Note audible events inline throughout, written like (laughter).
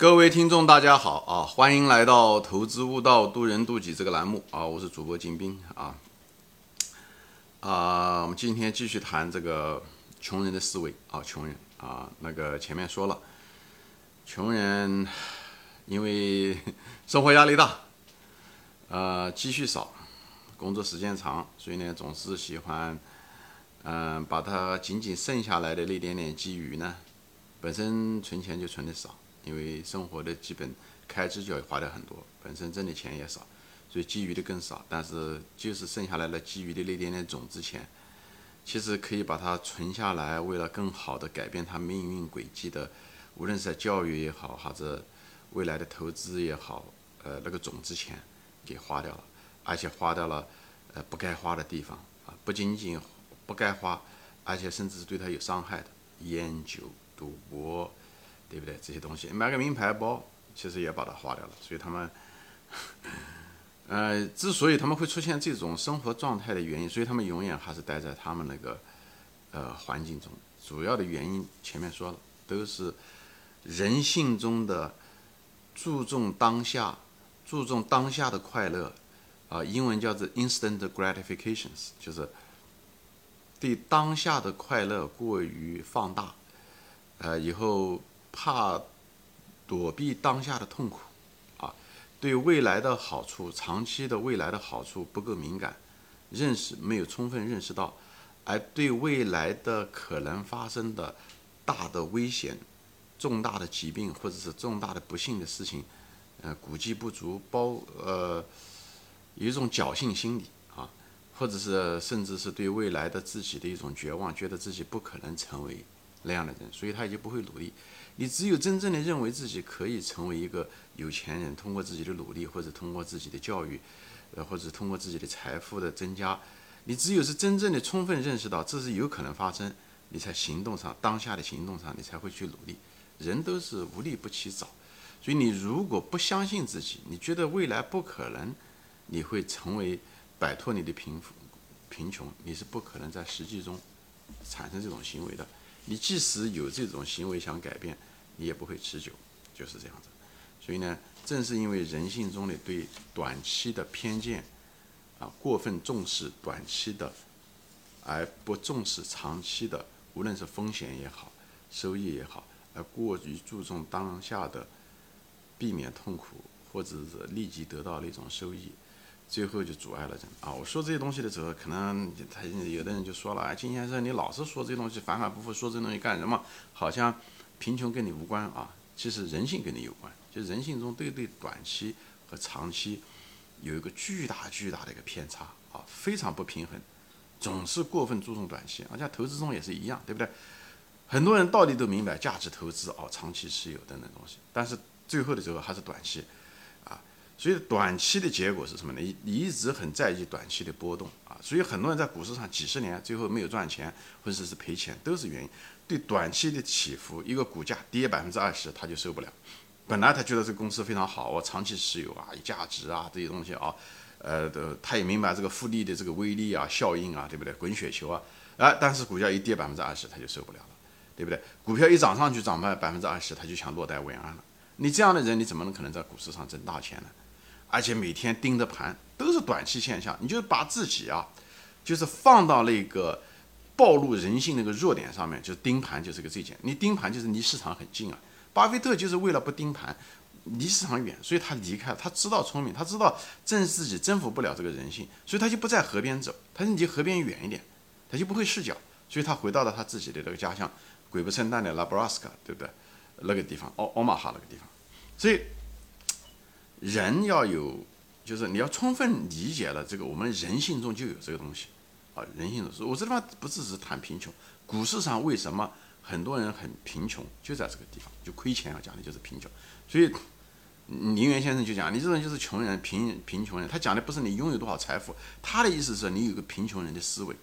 各位听众，大家好啊！欢迎来到《投资悟道，渡人渡己》这个栏目啊！我是主播金兵啊啊！我们今天继续谈这个穷人的思维啊，穷人啊，那个前面说了，穷人因为 (laughs) 生活压力大，呃，积蓄少，工作时间长，所以呢，总是喜欢嗯，把他仅仅剩下来的那点点积余呢，本身存钱就存的少。因为生活的基本开支就要花掉很多，本身挣的钱也少，所以基余的更少。但是就是剩下来了基余的那点点种子钱，其实可以把它存下来，为了更好的改变他命运轨迹的，无论是在教育也好，还是未来的投资也好，呃，那个种子钱给花掉了，而且花掉了呃不该花的地方啊，不仅仅不该花，而且甚至是对他有伤害的，烟酒赌博。对不对？这些东西买个名牌包，其实也把它花掉了。所以他们，(laughs) 呃，之所以他们会出现这种生活状态的原因，所以他们永远还是待在他们那个呃环境中。主要的原因前面说了，都是人性中的注重当下，注重当下的快乐啊，英文叫做 instant gratifications，就是对当下的快乐过于放大，呃，以后。怕躲避当下的痛苦，啊，对未来的好处、长期的未来的好处不够敏感，认识没有充分认识到，而对未来的可能发生的大的危险、重大的疾病或者是重大的不幸的事情，呃，估计不足，包呃有一种侥幸心理啊，或者是甚至是对未来的自己的一种绝望，觉得自己不可能成为那样的人，所以他也就不会努力。你只有真正的认为自己可以成为一个有钱人，通过自己的努力，或者通过自己的教育，呃，或者通过自己的财富的增加，你只有是真正的充分认识到这是有可能发生，你才行动上当下的行动上，你才会去努力。人都是无利不起早，所以你如果不相信自己，你觉得未来不可能，你会成为摆脱你的贫富贫穷，你是不可能在实际中产生这种行为的。你即使有这种行为想改变。你也不会持久，就是这样子。所以呢，正是因为人性中的对短期的偏见，啊，过分重视短期的，而不重视长期的，无论是风险也好，收益也好，而过于注重当下的，避免痛苦或者是立即得到那种收益，最后就阻碍了人啊。我说这些东西的时候，可能他有的人就说了，啊，金先生，你老是说这东西，反反复复说这东西干什么？好像。贫穷跟你无关啊，其实人性跟你有关。就人性中对对短期和长期有一个巨大巨大的一个偏差啊，非常不平衡，总是过分注重短期。而且投资中也是一样，对不对？很多人道理都明白，价值投资哦，长期持有等等东西，但是最后的时候还是短期。所以短期的结果是什么呢？你你一直很在意短期的波动啊，所以很多人在股市上几十年，最后没有赚钱或者是赔钱，都是原因。对短期的起伏，一个股价跌百分之二十，他就受不了。本来他觉得这个公司非常好，我长期持有啊，有价值啊，这些东西啊，呃，的他也明白这个复利的这个威力啊、效应啊，对不对？滚雪球啊，啊，但是股价一跌百分之二十，他就受不了了，对不对？股票一涨上去涨百百分之二十，他就想落袋为安了。你这样的人，你怎么能可能在股市上挣大钱呢？而且每天盯着盘，都是短期现象，你就把自己啊，就是放到那个。暴露人性那个弱点上面，就是盯盘就是个最简。你盯盘就是离市场很近啊。巴菲特就是为了不盯盘，离市场远，所以他离开。他知道聪明，他知道正自己征服不了这个人性，所以他就不在河边走，他就离河边远一点，他就不会视角。所以他回到了他自己的这个家乡，鬼不生蛋的拉布拉斯卡，对不对？那个地方，奥奥马哈那个地方。所以人要有，就是你要充分理解了这个，我们人性中就有这个东西。啊，人性的，我这地方不只是谈贫穷，股市上为什么很多人很贫穷，就在这个地方，就亏钱要讲的就是贫穷。所以，林园先生就讲，你这种就是穷人，贫贫穷人，他讲的不是你拥有多少财富，他的意思是你有个贫穷人的思维，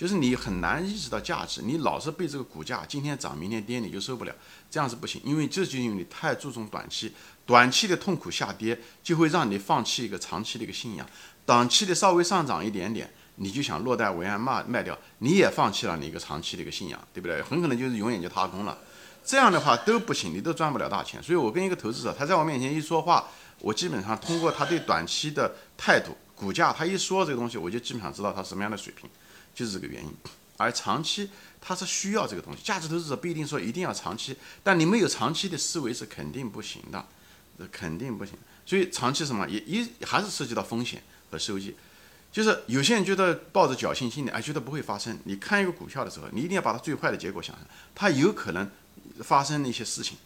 就是你很难意识到价值，你老是被这个股价今天涨明天跌，你就受不了，这样是不行，因为这就因为你太注重短期，短期的痛苦下跌就会让你放弃一个长期的一个信仰，短期的稍微上涨一点点。你就想落袋为安卖卖掉，你也放弃了你一个长期的一个信仰，对不对？很可能就是永远就踏空了。这样的话都不行，你都赚不了大钱。所以我跟一个投资者，他在我面前一说话，我基本上通过他对短期的态度、股价，他一说这个东西，我就基本上知道他什么样的水平，就是这个原因。而长期它是需要这个东西，价值投资者不一定说一定要长期，但你没有长期的思维是肯定不行的，肯定不行。所以长期什么也一还是涉及到风险和收益。就是有些人觉得抱着侥幸心理，哎，觉得不会发生。你看一个股票的时候，你一定要把它最坏的结果想象，它有可能发生的一些事情。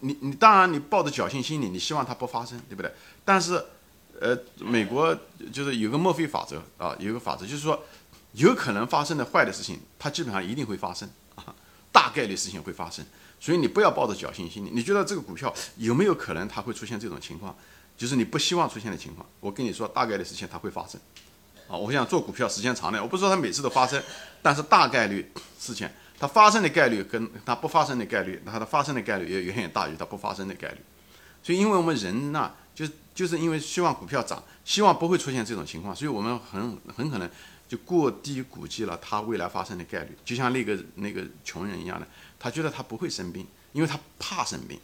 你你当然你抱着侥幸心理，你希望它不发生，对不对？但是，呃，美国就是有个墨菲法则啊，有个法则就是说，有可能发生的坏的事情，它基本上一定会发生啊，(laughs) 大概率事情会发生。所以你不要抱着侥幸心理，你觉得这个股票有没有可能它会出现这种情况？就是你不希望出现的情况。我跟你说，大概率事情它会发生。啊，我想做股票时间长了，我不说它每次都发生，但是大概率事情它发生的概率跟它不发生的概率，它的发生的概率也远远大于它不发生的概率。所以，因为我们人呢，就就是因为希望股票涨，希望不会出现这种情况，所以我们很很可能就过低估计了他未来发生的概率。就像那个那个穷人一样的，他觉得他不会生病，因为他怕生病，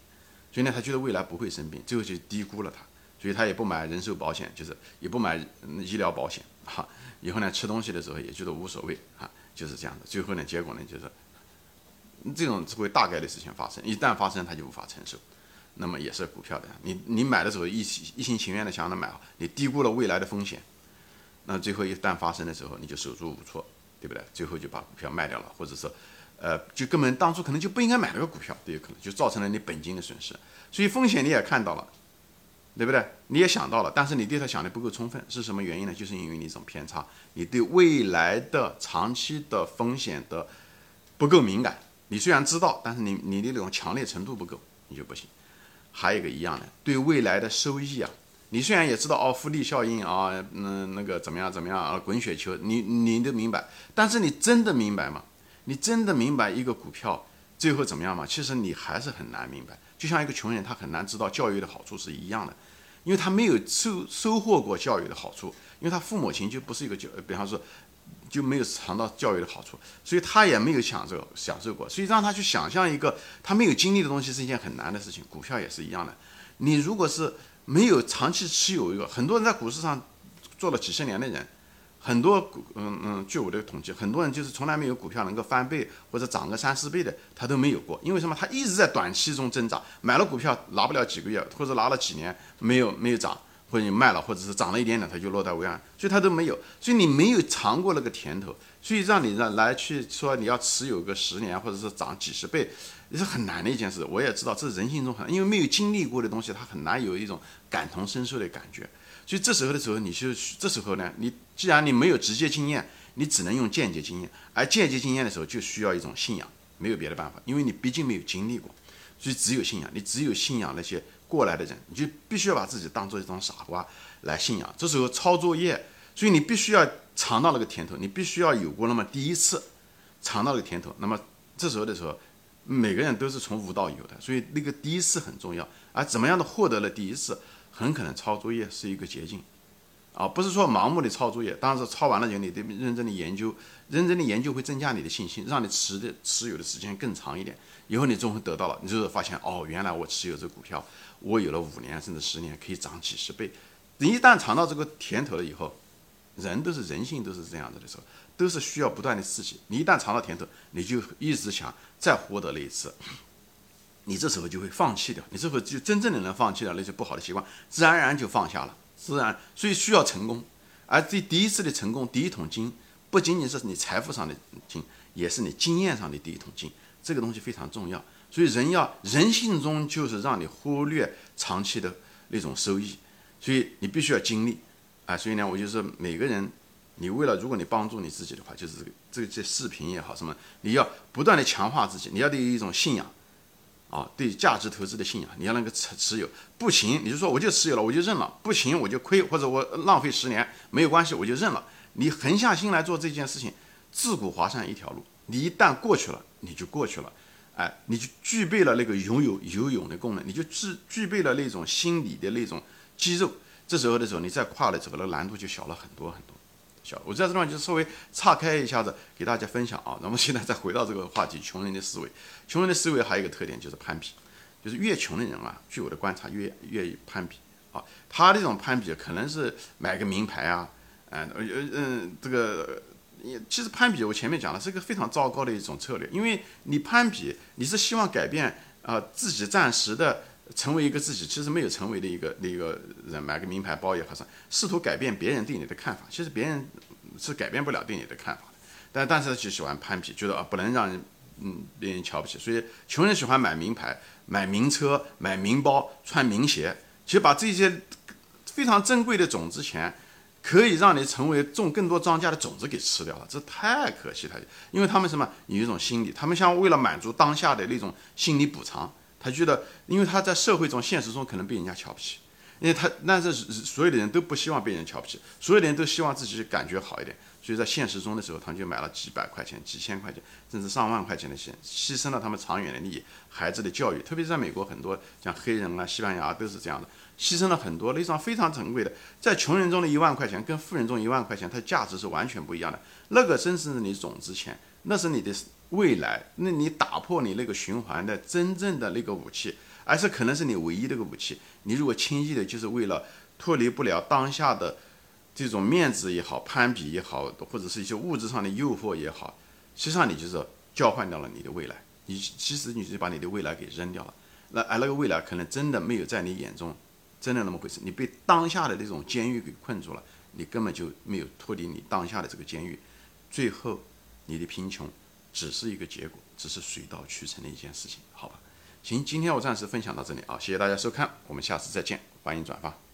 所以呢，他觉得未来不会生病，最后就低估了他。所以他也不买人寿保险，就是也不买医疗保险，哈，以后呢吃东西的时候也觉得无所谓，哈，就是这样的。最后呢，结果呢就是，这种会大概率事情发生，一旦发生他就无法承受，那么也是股票的，你你买的时候一一心情愿的想着买，你低估了未来的风险，那最后一旦发生的时候你就手足无措，对不对？最后就把股票卖掉了，或者是，呃，就根本当初可能就不应该买那个股票都有可能，就造成了你本金的损失。所以风险你也看到了。对不对？你也想到了，但是你对它想的不够充分，是什么原因呢？就是因为你一种偏差，你对未来的长期的风险的不够敏感。你虽然知道，但是你你的那种强烈程度不够，你就不行。还有一个一样的，对未来的收益啊，你虽然也知道哦，复利效应啊，嗯，那个怎么样怎么样啊，滚雪球，你你都明白，但是你真的明白吗？你真的明白一个股票最后怎么样吗？其实你还是很难明白。就像一个穷人，他很难知道教育的好处是一样的，因为他没有收收获过教育的好处，因为他父母亲就不是一个教，比方说就没有尝到教育的好处，所以他也没有享受享受过，所以让他去想象一个他没有经历的东西是一件很难的事情。股票也是一样的，你如果是没有长期持有一个，很多人在股市上做了几十年的人。很多股，嗯嗯，据我的统计，很多人就是从来没有股票能够翻倍或者涨个三四倍的，他都没有过。因为什么？他一直在短期中增长，买了股票拿不了几个月，或者拿了几年没有没有涨，或者你卖了，或者是涨了一点点，它就落袋为安，所以它都没有。所以你没有尝过那个甜头，所以让你让来去说你要持有个十年，或者是涨几十倍，也是很难的一件事。我也知道这是人性中很，因为没有经历过的东西，它很难有一种感同身受的感觉。所以这时候的时候，你就这时候呢，你既然你没有直接经验，你只能用间接经验。而间接经验的时候，就需要一种信仰，没有别的办法，因为你毕竟没有经历过，所以只有信仰。你只有信仰那些过来的人，你就必须要把自己当做一种傻瓜来信仰。这时候抄作业，所以你必须要尝到那个甜头，你必须要有过那么第一次尝到那个甜头。那么这时候的时候，每个人都是从无到有的，所以那个第一次很重要。而怎么样的获得了第一次？很可能抄作业是一个捷径，啊，不是说盲目的抄作业，当然是抄完了以后，你得认真的研究，认真的研究会增加你的信心，让你持的持有的时间更长一点。以后你终于得到了，你就是发现哦，原来我持有这股票，我有了五年甚至十年，可以涨几十倍。你一旦尝到这个甜头了以后，人都是人性都是这样子的时候，都是需要不断的刺激。你一旦尝到甜头，你就一直想再获得那一次。你这时候就会放弃掉，你这时候就真正的能放弃掉那些不好的习惯，自然而然就放下了，自然。所以需要成功，而这第一次的成功，第一桶金，不仅仅是你财富上的金，也是你经验上的第一桶金，这个东西非常重要。所以人要人性中就是让你忽略长期的那种收益，所以你必须要经历，啊，所以呢，我就是每个人，你为了如果你帮助你自己的话，就是这个这些视频也好什么，你要不断的强化自己，你要得有一种信仰。啊，对价值投资的信仰，你要能够持持有，不行你就说我就持有了，我就认了，不行我就亏或者我浪费十年没有关系，我就认了。你横下心来做这件事情，自古华山一条路，你一旦过去了，你就过去了，哎，你就具备了那个游泳游泳的功能，你就具具备了那种心理的那种肌肉，这时候的时候，你再跨的时候，那难度就小了很多很多。小。我在这地方就稍微岔开一下子给大家分享啊。(laughs) 那么现在再回到这个话题，穷人的思维，穷人的思维还有一个特点就是攀比，就是越穷的人啊，据我的观察越愿意攀比啊。他这种攀比可能是买个名牌啊，嗯呃嗯这个。其实攀比，我前面讲了是一个非常糟糕的一种策略，因为你攀比，你是希望改变啊自己暂时的成为一个自己其实没有成为的一个那个人，买个名牌包也好，试图改变别人对你的看法，其实别人是改变不了对你的看法的，但但是就喜欢攀比，觉得啊不能让人嗯别人瞧不起，所以穷人喜欢买名牌、买名车、买名包、穿名鞋，其实把这些非常珍贵的种子钱。可以让你成为种更多庄稼的种子给吃掉了，这太可惜了。因为他们什么有一种心理，他们想为了满足当下的那种心理补偿，他觉得，因为他在社会中、现实中可能被人家瞧不起，因为他，那是所有的人都不希望被人瞧不起，所有的人都希望自己感觉好一点，所以在现实中的时候，他们就买了几百块钱、几千块钱，甚至上万块钱的险，牺牲了他们长远的利益、孩子的教育，特别是在美国，很多像黑人啊、西班牙都是这样的。牺牲了很多，那张非常珍贵的，在穷人中的一万块钱跟富人中一万块钱，它价值是完全不一样的。那个真是你种子钱，那是你的未来，那你打破你那个循环的真正的那个武器，而是可能是你唯一的个武器。你如果轻易的，就是为了脱离不了当下的这种面子也好、攀比也好，或者是一些物质上的诱惑也好，实际上你就是交换掉了你的未来。你其实你就把你的未来给扔掉了，那而那个未来可能真的没有在你眼中。真的那么回事？你被当下的这种监狱给困住了，你根本就没有脱离你当下的这个监狱，最后你的贫穷只是一个结果，只是水到渠成的一件事情，好吧？行，今天我暂时分享到这里啊，谢谢大家收看，我们下次再见，欢迎转发。